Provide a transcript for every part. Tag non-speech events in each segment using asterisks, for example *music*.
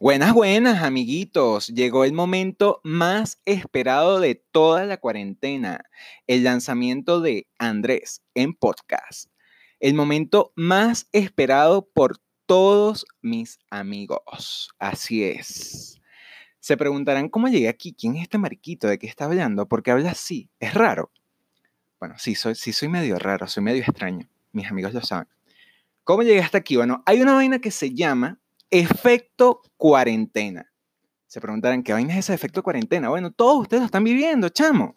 Buenas, buenas, amiguitos. Llegó el momento más esperado de toda la cuarentena, el lanzamiento de Andrés en podcast. El momento más esperado por todos mis amigos. Así es. Se preguntarán cómo llegué aquí, quién es este mariquito, de qué está hablando, porque habla así. Es raro. Bueno, sí soy, sí soy medio raro, soy medio extraño. Mis amigos lo saben. ¿Cómo llegué hasta aquí? Bueno, hay una vaina que se llama Efecto cuarentena. Se preguntarán, ¿qué vaina es ese efecto cuarentena? Bueno, todos ustedes lo están viviendo, chamo.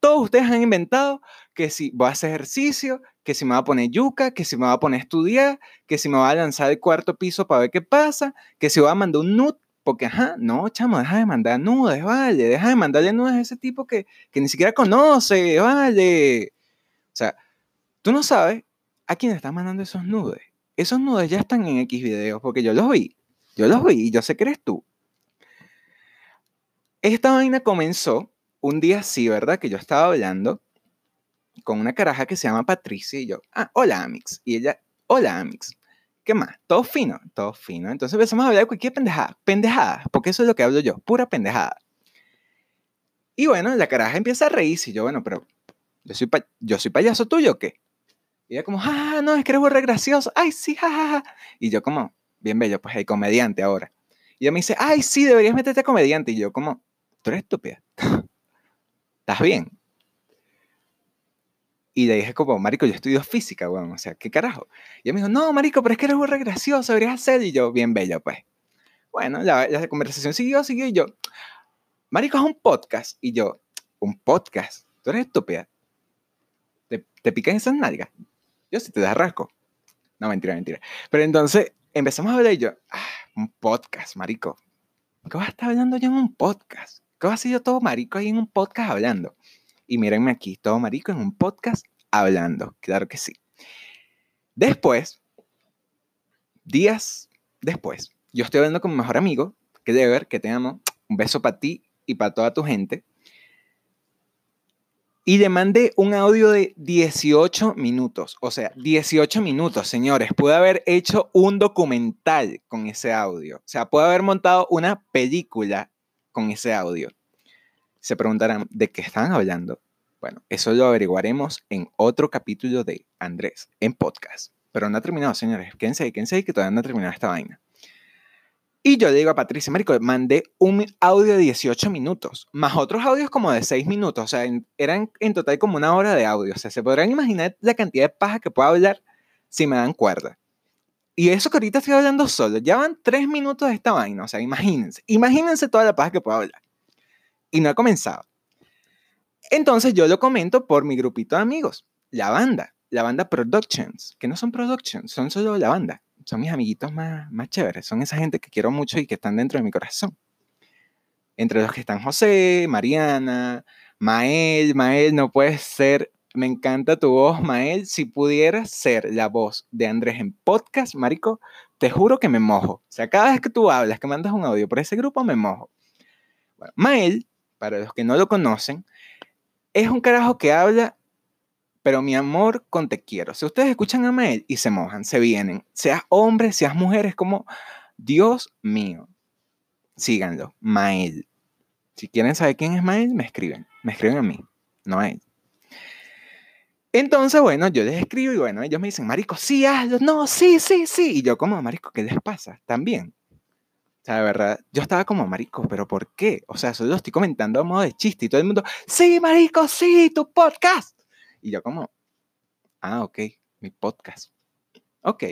Todos ustedes han inventado que si voy a hacer ejercicio, que si me voy a poner yuca, que si me voy a poner a estudiar, que si me voy a lanzar del cuarto piso para ver qué pasa, que si voy a mandar un nude, porque, ajá, no, chamo, deja de mandar nudes, vale, deja de mandarle nudes a ese tipo que, que ni siquiera conoce, vale. O sea, tú no sabes a quién estás mandando esos nudes esos nudes ya están en X videos porque yo los vi. Yo los vi y yo sé que eres tú. Esta vaina comenzó un día así, ¿verdad? Que yo estaba hablando con una caraja que se llama Patricia y yo, ah, hola Amix. Y ella, hola Amix. ¿Qué más? Todo fino, todo fino. Entonces empezamos a hablar de cualquier pendejada, pendejada, porque eso es lo que hablo yo, pura pendejada. Y bueno, la caraja empieza a reírse y yo, bueno, pero yo soy, yo soy payaso tuyo o qué? Y ella como, ah, no, es que eres re gracioso. Ay, sí, jajaja. Y yo como, bien bello, pues hay comediante ahora. Y ella me dice, ay, sí, deberías meterte a comediante. Y yo como, tú eres estúpida. *laughs* ¿Estás bien? Y le dije como, marico, yo estudio física, weón. O sea, ¿qué carajo? Y ella me dijo, no, marico, pero es que eres re gracioso, deberías hacer. Y yo, bien bello, pues. Bueno, la, la conversación siguió, siguió. Y yo, marico, es un podcast. Y yo, un podcast. Tú eres estúpida. ¿Te, te pican esas nalgas? Yo sí te da rasco. No, mentira, mentira. Pero entonces empezamos a hablar y yo, ah, un podcast, marico. ¿Qué vas a estar hablando yo en un podcast? ¿Qué vas a ser yo todo marico ahí en un podcast hablando? Y mírenme aquí, todo marico en un podcast hablando. Claro que sí. Después, días después, yo estoy hablando con mi mejor amigo, que debe ver, que te amo. Un beso para ti y para toda tu gente. Y le mandé un audio de 18 minutos. O sea, 18 minutos, señores. Pude haber hecho un documental con ese audio. O sea, pude haber montado una película con ese audio. Se preguntarán, ¿de qué están hablando? Bueno, eso lo averiguaremos en otro capítulo de Andrés, en podcast. Pero no ha terminado, señores. Quédense ahí, quédense ahí, que todavía no ha terminado esta vaina. Y yo le digo a Patricia, Marico, mandé un audio de 18 minutos, más otros audios como de 6 minutos. O sea, eran en total como una hora de audio. O sea, se podrán imaginar la cantidad de paja que puedo hablar si me dan cuerda. Y eso que ahorita estoy hablando solo, ya van 3 minutos de esta vaina. O sea, imagínense, imagínense toda la paja que puedo hablar. Y no ha comenzado. Entonces yo lo comento por mi grupito de amigos, la banda, la banda Productions, que no son Productions, son solo la banda son mis amiguitos más, más chéveres, son esa gente que quiero mucho y que están dentro de mi corazón. Entre los que están José, Mariana, Mael, Mael, no puedes ser, me encanta tu voz, Mael, si pudieras ser la voz de Andrés en podcast, Marico, te juro que me mojo. O sea, cada vez que tú hablas, que mandas un audio por ese grupo, me mojo. Bueno, Mael, para los que no lo conocen, es un carajo que habla pero mi amor con te quiero. Si ustedes escuchan a Mael y se mojan, se vienen, seas hombre, seas mujer, es como, Dios mío, síganlo, Mael. Si quieren saber quién es Mael, me escriben, me escriben a mí, no a él. Entonces, bueno, yo les escribo y bueno, ellos me dicen, Marico, sí, hazlo, no, sí, sí, sí. Y yo como, Marico, ¿qué les pasa? También. O sea, de verdad, yo estaba como, Marico, ¿pero por qué? O sea, eso lo estoy comentando a modo de chiste y todo el mundo, sí, Marico, sí, tu podcast. Y yo como, ah, ok, mi podcast. Ok.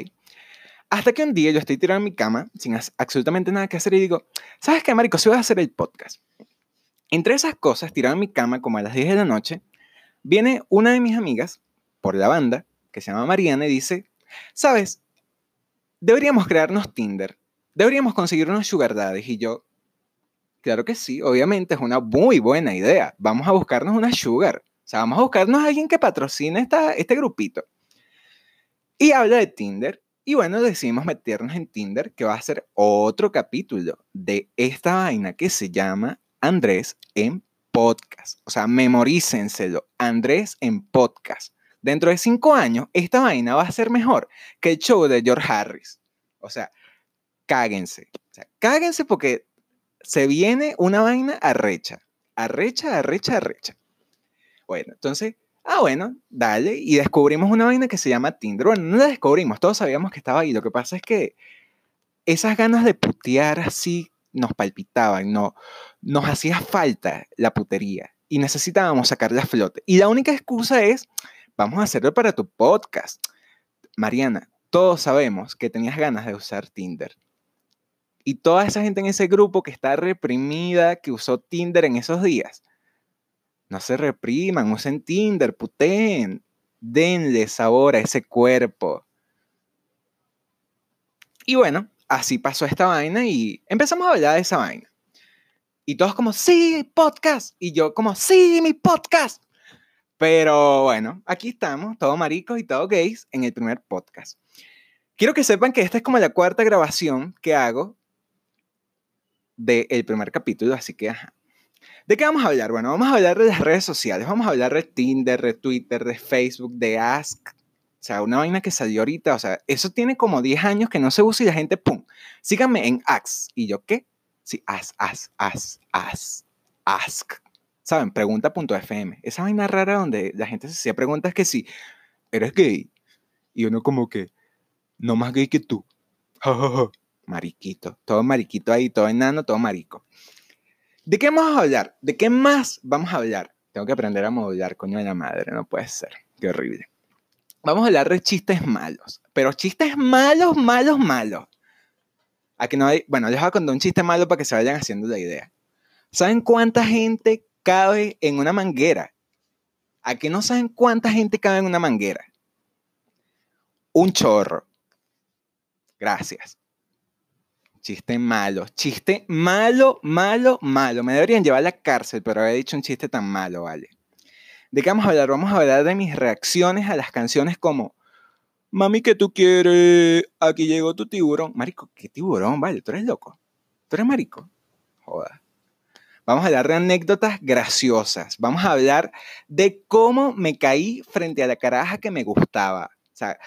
Hasta que un día yo estoy tirado en mi cama sin absolutamente nada que hacer y digo, ¿sabes qué, marico? Si voy a hacer el podcast. Entre esas cosas, tirado en mi cama como a las 10 de la noche, viene una de mis amigas por la banda, que se llama Mariana, y dice, ¿sabes? Deberíamos crearnos Tinder. Deberíamos conseguir unos sugar daddies. Y yo, claro que sí, obviamente es una muy buena idea. Vamos a buscarnos una sugar. Sea, vamos a buscarnos a alguien que patrocine esta, este grupito. Y habla de Tinder. Y bueno, decidimos meternos en Tinder, que va a ser otro capítulo de esta vaina que se llama Andrés en podcast. O sea, memorícenselo. Andrés en podcast. Dentro de cinco años, esta vaina va a ser mejor que el show de George Harris. O sea, cáguense. Cáguense porque se viene una vaina arrecha. Arrecha, arrecha, arrecha. Bueno, entonces, ah, bueno, dale. Y descubrimos una vaina que se llama Tinder. Bueno, no la descubrimos, todos sabíamos que estaba ahí. Lo que pasa es que esas ganas de putear así nos palpitaban, no, nos hacía falta la putería y necesitábamos sacarla a flote. Y la única excusa es, vamos a hacerlo para tu podcast. Mariana, todos sabemos que tenías ganas de usar Tinder. Y toda esa gente en ese grupo que está reprimida, que usó Tinder en esos días, no se repriman, usen Tinder, puteen, denle sabor a ese cuerpo. Y bueno, así pasó esta vaina y empezamos a hablar de esa vaina. Y todos como, sí, podcast. Y yo como, sí, mi podcast. Pero bueno, aquí estamos, todos maricos y todos gays, en el primer podcast. Quiero que sepan que esta es como la cuarta grabación que hago del primer capítulo, así que. ¿De qué vamos a hablar? Bueno, vamos a hablar de las redes sociales, vamos a hablar de Tinder, de Twitter, de Facebook, de Ask. O sea, una vaina que salió ahorita, o sea, eso tiene como 10 años que no se usa y la gente, ¡pum! Síganme en Ask. ¿Y yo qué? Sí, Ask, Ask, Ask, Ask, Ask. ¿Saben? Pregunta.fm. Esa vaina rara donde la gente se hacía preguntas que si eres gay. Y uno como que, no más gay que tú. *laughs* Mariquito. Todo mariquito ahí, todo enano, todo marico. ¿De qué vamos a hablar? ¿De qué más vamos a hablar? Tengo que aprender a modular, coño de la madre, no puede ser. Qué horrible. Vamos a hablar de chistes malos, pero chistes malos, malos, malos. Aquí no hay, bueno, les voy a contar un chiste malo para que se vayan haciendo la idea. ¿Saben cuánta gente cabe en una manguera? ¿A qué no saben cuánta gente cabe en una manguera? Un chorro. Gracias. Chiste malo, chiste malo, malo, malo. Me deberían llevar a la cárcel, pero había dicho un chiste tan malo, ¿vale? ¿De qué vamos a hablar? Vamos a hablar de mis reacciones a las canciones como Mami, ¿qué tú quieres? Aquí llegó tu tiburón. Marico, ¿qué tiburón? Vale, tú eres loco. Tú eres marico. Joda. Vamos a hablar de anécdotas graciosas. Vamos a hablar de cómo me caí frente a la caraja que me gustaba. O sea,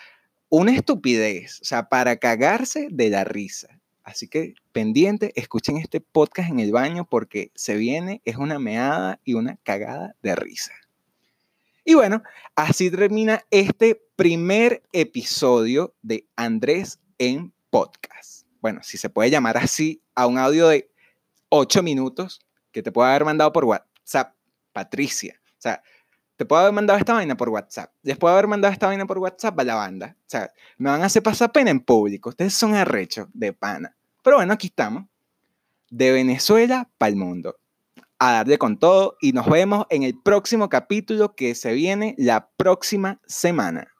una estupidez. O sea, para cagarse de la risa. Así que pendiente, escuchen este podcast en el baño porque se viene, es una meada y una cagada de risa. Y bueno, así termina este primer episodio de Andrés en podcast. Bueno, si se puede llamar así a un audio de 8 minutos que te puedo haber mandado por WhatsApp, Patricia. O sea, te puedo haber mandado esta vaina por WhatsApp. Después de haber mandado esta vaina por WhatsApp a la banda. O sea, me van a hacer pasar pena en público. Ustedes son arrechos de pana. Pero bueno, aquí estamos. De Venezuela para el mundo. A darle con todo y nos vemos en el próximo capítulo que se viene la próxima semana.